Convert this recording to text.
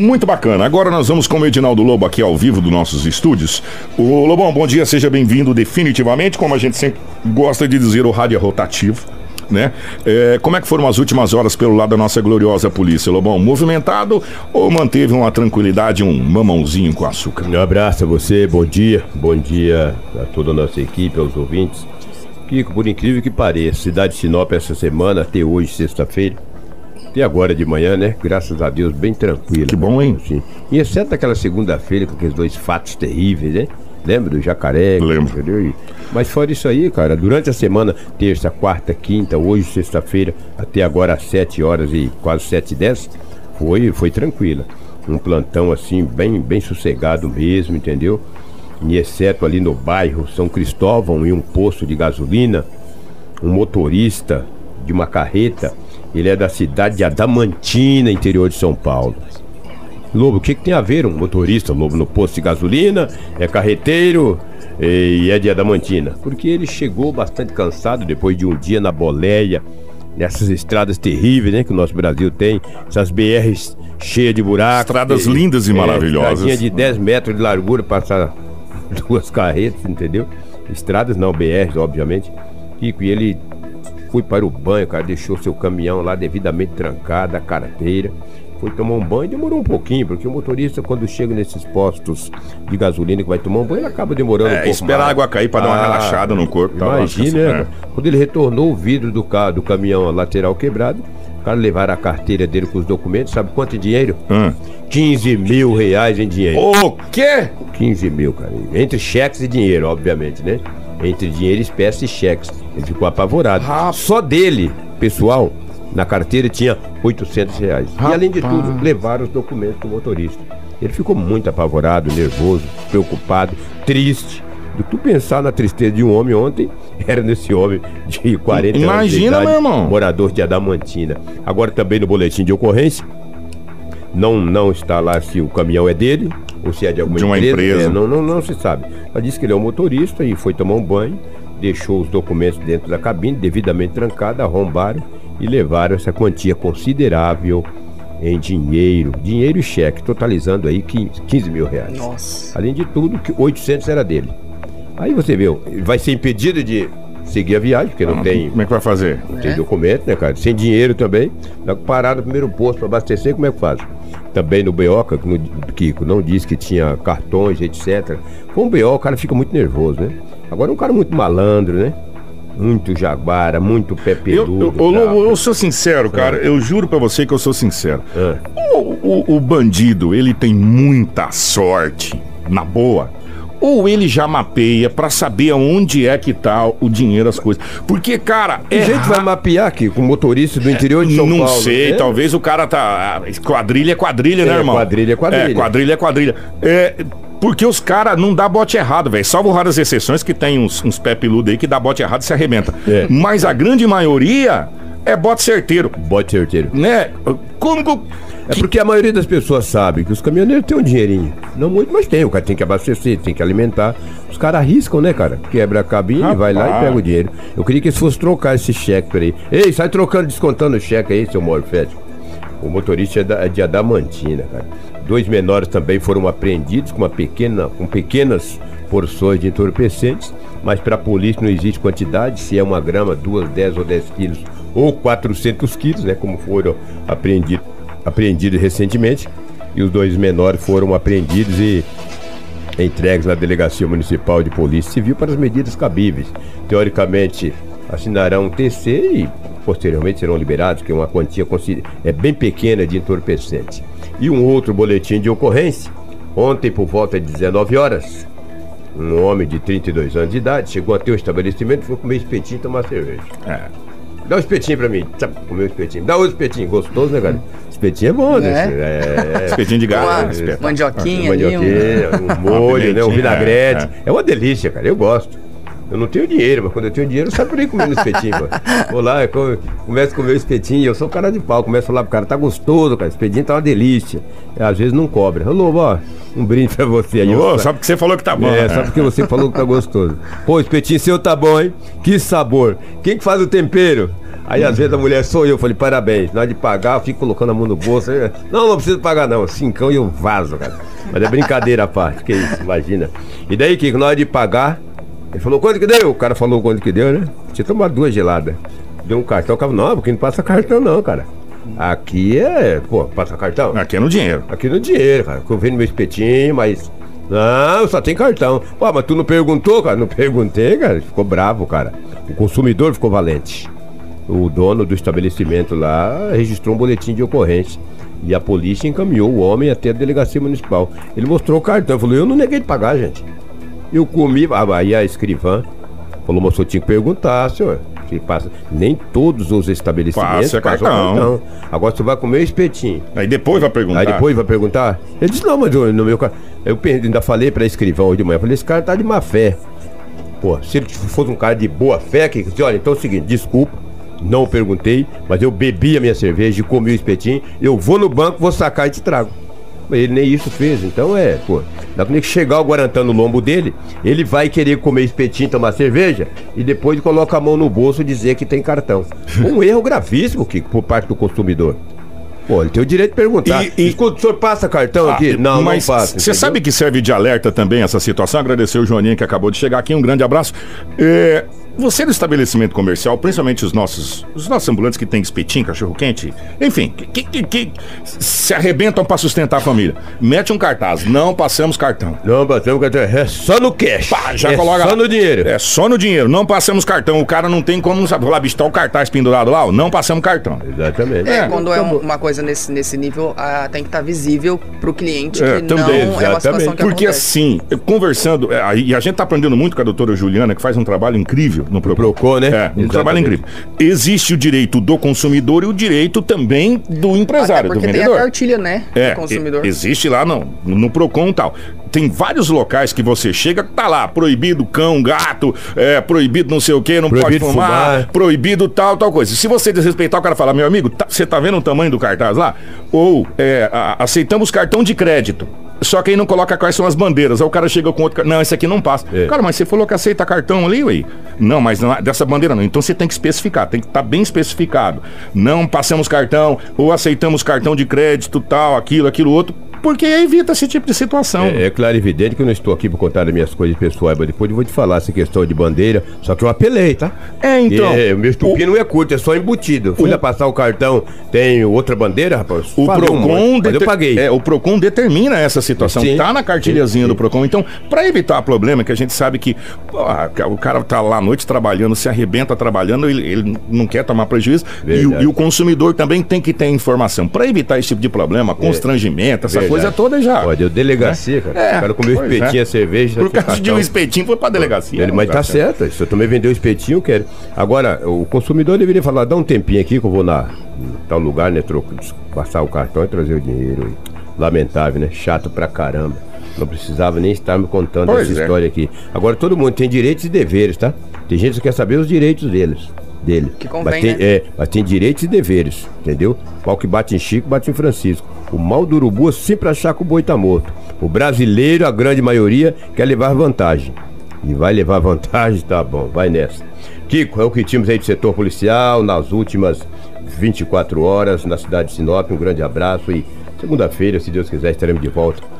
Muito bacana. Agora nós vamos com o Edinaldo Lobo aqui ao vivo dos nossos estúdios. O Lobão, bom dia, seja bem-vindo definitivamente, como a gente sempre gosta de dizer, o rádio é rotativo. Né? É, como é que foram as últimas horas pelo lado da nossa gloriosa polícia, Lobão? Movimentado ou manteve uma tranquilidade, um mamãozinho com açúcar? Um abraço a você, bom dia, bom dia a toda a nossa equipe, aos ouvintes. Kiko, por incrível que pareça, cidade de Sinop essa semana, até hoje, sexta-feira, até agora de manhã, né? Graças a Deus, bem tranquilo. Que bom, hein? Sim. E exceto aquela segunda-feira com aqueles dois fatos terríveis, né? Lembra do jacaré? Lembro. Entendeu? Mas fora isso aí, cara, durante a semana, terça, quarta, quinta, hoje, sexta-feira, até agora às 7 horas e quase 7 e 10, foi, foi tranquila. Um plantão assim, bem, bem sossegado mesmo, entendeu? E exceto ali no bairro São Cristóvão, em um posto de gasolina, um motorista de uma carreta ele é da cidade de Adamantina, interior de São Paulo. Lobo, o que, que tem a ver um motorista, Lobo, no posto de gasolina, é carreteiro e é de Adamantina? Porque ele chegou bastante cansado depois de um dia na boleia, nessas estradas terríveis, né, que o nosso Brasil tem, essas BRs cheias de buracos. Estradas lindas e é, maravilhosas. de 10 metros de largura, passar duas carretas, entendeu? Estradas não, BRs, obviamente. Kiko, e ele foi para o banho, cara, deixou seu caminhão lá devidamente trancado, a carteira. Foi tomar um banho, demorou um pouquinho, porque o motorista, quando chega nesses postos de gasolina que vai tomar um banho, ele acaba demorando É, um pouco. espera a água cair pra dar uma Ah, relaxada no corpo. tá? Imagina, né? Quando ele retornou o vidro do, carro, do caminhão lateral quebrado, o cara levaram a carteira dele com os documentos, sabe quanto dinheiro? Hum. 15 mil reais em dinheiro. O quê? 15 mil, cara. Entre cheques e dinheiro, obviamente, né? Entre dinheiro, espécie e cheques. Ele ficou apavorado. Rapaz. Só dele, pessoal, na carteira tinha 800 reais. E além de tudo, levaram os documentos do motorista. Ele ficou muito apavorado, nervoso, preocupado, triste. Do que tu pensar na tristeza de um homem ontem, era nesse homem de 40 anos de Imagina, meu irmão. morador de Adamantina. Agora também no boletim de ocorrência, não, não está lá se o caminhão é dele ou se é de alguma De uma empresa. É, não, não, não se sabe. Ela disse que ele é um motorista e foi tomar um banho, deixou os documentos dentro da cabine, devidamente trancada, arrombaram e levaram essa quantia considerável em dinheiro, dinheiro e cheque, totalizando aí 15, 15 mil reais. Nossa. Além de tudo, que 800 era dele. Aí você viu, vai ser impedido de seguir a viagem, porque não tem Como é que vai fazer? não tem documento, né, cara? Sem dinheiro também. Dá que parar no primeiro posto para abastecer, como é que faz? Também no que no Kiko não disse que tinha cartões, etc. Com o BO, o cara fica muito nervoso, né? Agora um cara muito malandro, né? Muito jaguara, muito pé Eu, eu, eu, eu sou sincero, cara. Eu juro pra você que eu sou sincero. Ah. O, o- o bandido, ele tem muita sorte, na boa. Ou ele já mapeia pra saber aonde é que tá o dinheiro, as coisas. Porque, cara, Que é gente vai mapear aqui com motorista do interior de São não Paulo? sei, né? talvez o cara tá. ah, Quadrilha é quadrilha, né, É, irmão? quadrilha é quadrilha. É, quadrilha é quadrilha. É, porque os caras não dá bote errado, velho. Salvo raras exceções que tem uns, uns pé peludo aí que dá bote errado e se arrebenta. É. Mas a grande maioria é bote certeiro. Bote certeiro. Né? Como. que- É porque a maioria das pessoas sabe que os caminhoneiros têm um dinheirinho. Não muito, mas tem. O cara tem que abastecer, tem que alimentar. Os caras arriscam, né, cara? Quebra a cabine, Rapaz. vai lá e pega o dinheiro. Eu queria que eles fossem trocar esse cheque, peraí. Ei, sai trocando, descontando o cheque aí, seu morfético. O motorista é da- é de Adamantina, cara. Dois menores também foram apreendidos com uma pequena, com pequenas porções de entorpecentes, mas para a polícia não existe quantidade, se é uma grama, duas, dez ou dez quilos ou 400 quilos, né, como foram apreendidos, apreendidos recentemente. E os dois menores foram apreendidos e entregues na Delegacia Municipal de Polícia Civil para as medidas cabíveis. Teoricamente, assinarão um TC e posteriormente serão liberados, que é uma quantia é bem pequena de entorpecente. E um outro boletim de ocorrência. Ontem, por volta de 19 horas, um homem de 32 anos de idade chegou até o estabelecimento e foi comer espetinho e tomar cerveja. É. Dá um espetinho pra mim. Tchau, Comeu um espetinho. Dá outro espetinho. Gostoso, né, cara? Espetinho é bom, né? É. É. Espetinho de Uma gado. né? Espetáculo. mandioquinha ali, um... Mandioquinha, um molho, né? Um vinagrete. é, É, uma delícia, cara. Eu gosto. Eu não tenho dinheiro, mas quando eu tenho dinheiro, eu saio por aí comendo espetinho, mano. Vou lá, come- começo a comer o espetinho, eu sou cara de pau, começo a falar pro cara, tá gostoso, cara, espetinho tá uma delícia. E, às vezes não cobra. Ô, Lobo, ó, um brinde pra você aí. Ô, só porque você falou que tá bom. é, só porque você falou que tá gostoso. Pô, espetinho seu tá bom, hein? Que sabor. Quem que faz o tempero? Aí às vezes a mulher sou eu, falei, parabéns, na hora de pagar, eu fico colocando a mão no bolso. aí, Não, não preciso pagar não, cincão e eu vazo, cara. Mas é brincadeira parte, que isso, imagina. E daí, Kiko, na hora de pagar, ele falou, quanto que deu? O cara falou quanto que deu, né? Tinha tomado duas geladas. Deu um cartão, o cara não, porque não passa cartão não, cara. Aqui é, pô, passa cartão? Aqui é no dinheiro. Aqui no dinheiro, cara. Que eu vendo meu espetinho, mas. Não, só tem cartão. Pô, mas tu não perguntou, cara? Não perguntei, cara. Ficou bravo, cara. O consumidor ficou valente. O dono do estabelecimento lá registrou um boletim de ocorrência. E a polícia encaminhou o homem até a delegacia municipal. Ele mostrou o cartão. Falou, eu não neguei de pagar, gente. Eu comi. Aí a escrivã falou, moço, eu tinha que perguntar, senhor. Se passa. Nem todos os estabelecimentos Passa passam cartão. Agora você vai comer espetinho. Aí depois vai perguntar. Aí depois vai perguntar? Ele disse, não, mas eu- no meu caso. Eu ainda falei pra escrivão hoje de manhã, falei, esse cara tá de má fé. Pô, se ele fosse um cara de boa fé, que disse, olha, então é o seguinte, desculpa, não perguntei, mas eu bebi a minha cerveja e comi o espetinho, eu vou no banco, vou sacar e te trago. Ele nem isso fez, então é, pô. Dá quando ele chegar o Guarantã no lombo dele, ele vai querer comer espetinho, tomar cerveja e depois coloca a mão no bolso e dizer que tem cartão. Um erro gravíssimo, Kiko, por parte do consumidor. Pô, ele tem o direito de perguntar. E- e- Escuta, o senhor passa cartão Ah, aqui? Não, mas não passa. Você sabe que serve de alerta também essa situação? Agradecer o Joaninha que acabou de chegar aqui. Um grande abraço. É, você do estabelecimento comercial, principalmente os nossos, os nossos ambulantes que tem espetinho, cachorro quente, enfim, que, que- que se arrebentam para sustentar a família. Mete um cartaz, não passamos cartão. Não, passamos cartão. É só no cash. Pá, já é coloca só lá. no dinheiro. É só no dinheiro, não passamos cartão. O cara não tem como, sabe, lá, bicho, tá o cartaz pendurado lá, ó, não passamos cartão. Exatamente. É, Quando é um- uma coisa nesse, nesse nível, ah, tem que estar visível pro cliente É, que também, não é uma situação exatamente. que Porque acontece. assim, conversando, é, aí- e a gente tá aprendendo muito com a doutora Juliana, que faz um trabalho incrível no Procon. Procon, né? É, um Exatamente. trabalho incrível. Existe o direito do consumidor e o direito também do empresário, do porque tem a vendedor. cartilha, né? É, do consumidor. existe lá no, no Procon e tal. Tem vários locais que você chega, tá lá, proibido cão, gato, é, proibido não sei o que, não Proibido pode fumar, fumar. proibido tal, tal coisa. Se você desrespeitar, o cara fala, meu amigo, tá- você tá vendo o tamanho do cartaz lá? Ou é, a- aceitamos cartão de crédito. Só que aí não coloca quais são as bandeiras. Aí o cara chega com outro. Não, esse aqui não passa. É. Cara, mas você falou que aceita cartão ali, ué. Não, mas não, é dessa bandeira não. Então você tem que especificar, tem que estar bem especificado. Não passamos cartão, ou aceitamos cartão de crédito, tal, aquilo, aquilo outro. Porque evita esse tipo de situação. É, é claro e evidente que eu não estou aqui para contar as minhas coisas pessoais, mas depois eu vou te falar essa questão de bandeira. Só que eu apelei, tá? É, então, É, o meu estupim não é curto, é só embutido. Fui lá passar o cartão, tem outra bandeira, rapaz. O Falei Procon, eu paguei. É, o Procon determina essa situação. Sim. Tá na cartilhazinha Sim, do sim. Procon. Então, para evitar problema, que a gente sabe que pô, o cara tá lá à noite trabalhando, se arrebenta trabalhando, ele, ele não quer tomar prejuízo. E, o- e o consumidor também tem que ter informação. Para evitar esse tipo de problema, constrangimento, essa. Coisa toda já. Ó, deu delegacia, cara. É, o cara comeu pois espetinho, é. a cerveja. Por causa de um espetinho, foi pra delegacia. Ele, mas tá certo, se eu também vender o espetinho, eu quero. Agora, o consumidor deveria falar, dá um tempinho aqui que eu vou na tal lugar, né? Troco, passar o cartão e trazer o dinheiro. Lamentável, né? Chato pra caramba. Não precisava nem estar me contando Pois essa é. história aqui. Agora todo mundo tem direitos e deveres, tá? Tem gente que quer saber os direitos deles. Dele. Que convém, mas tem, né? é, mas tem direitos e deveres, entendeu? Pau que bate em Chico, bate em Francisco. O mal do urubu é sempre achar que o boi tá morto. O brasileiro, a grande maioria, quer levar vantagem. E vai levar vantagem, tá bom, vai nessa. Kiko, é o que tínhamos aí do setor policial nas últimas 24 horas na cidade de Sinop. Um grande abraço e segunda-feira, se Deus quiser, estaremos de volta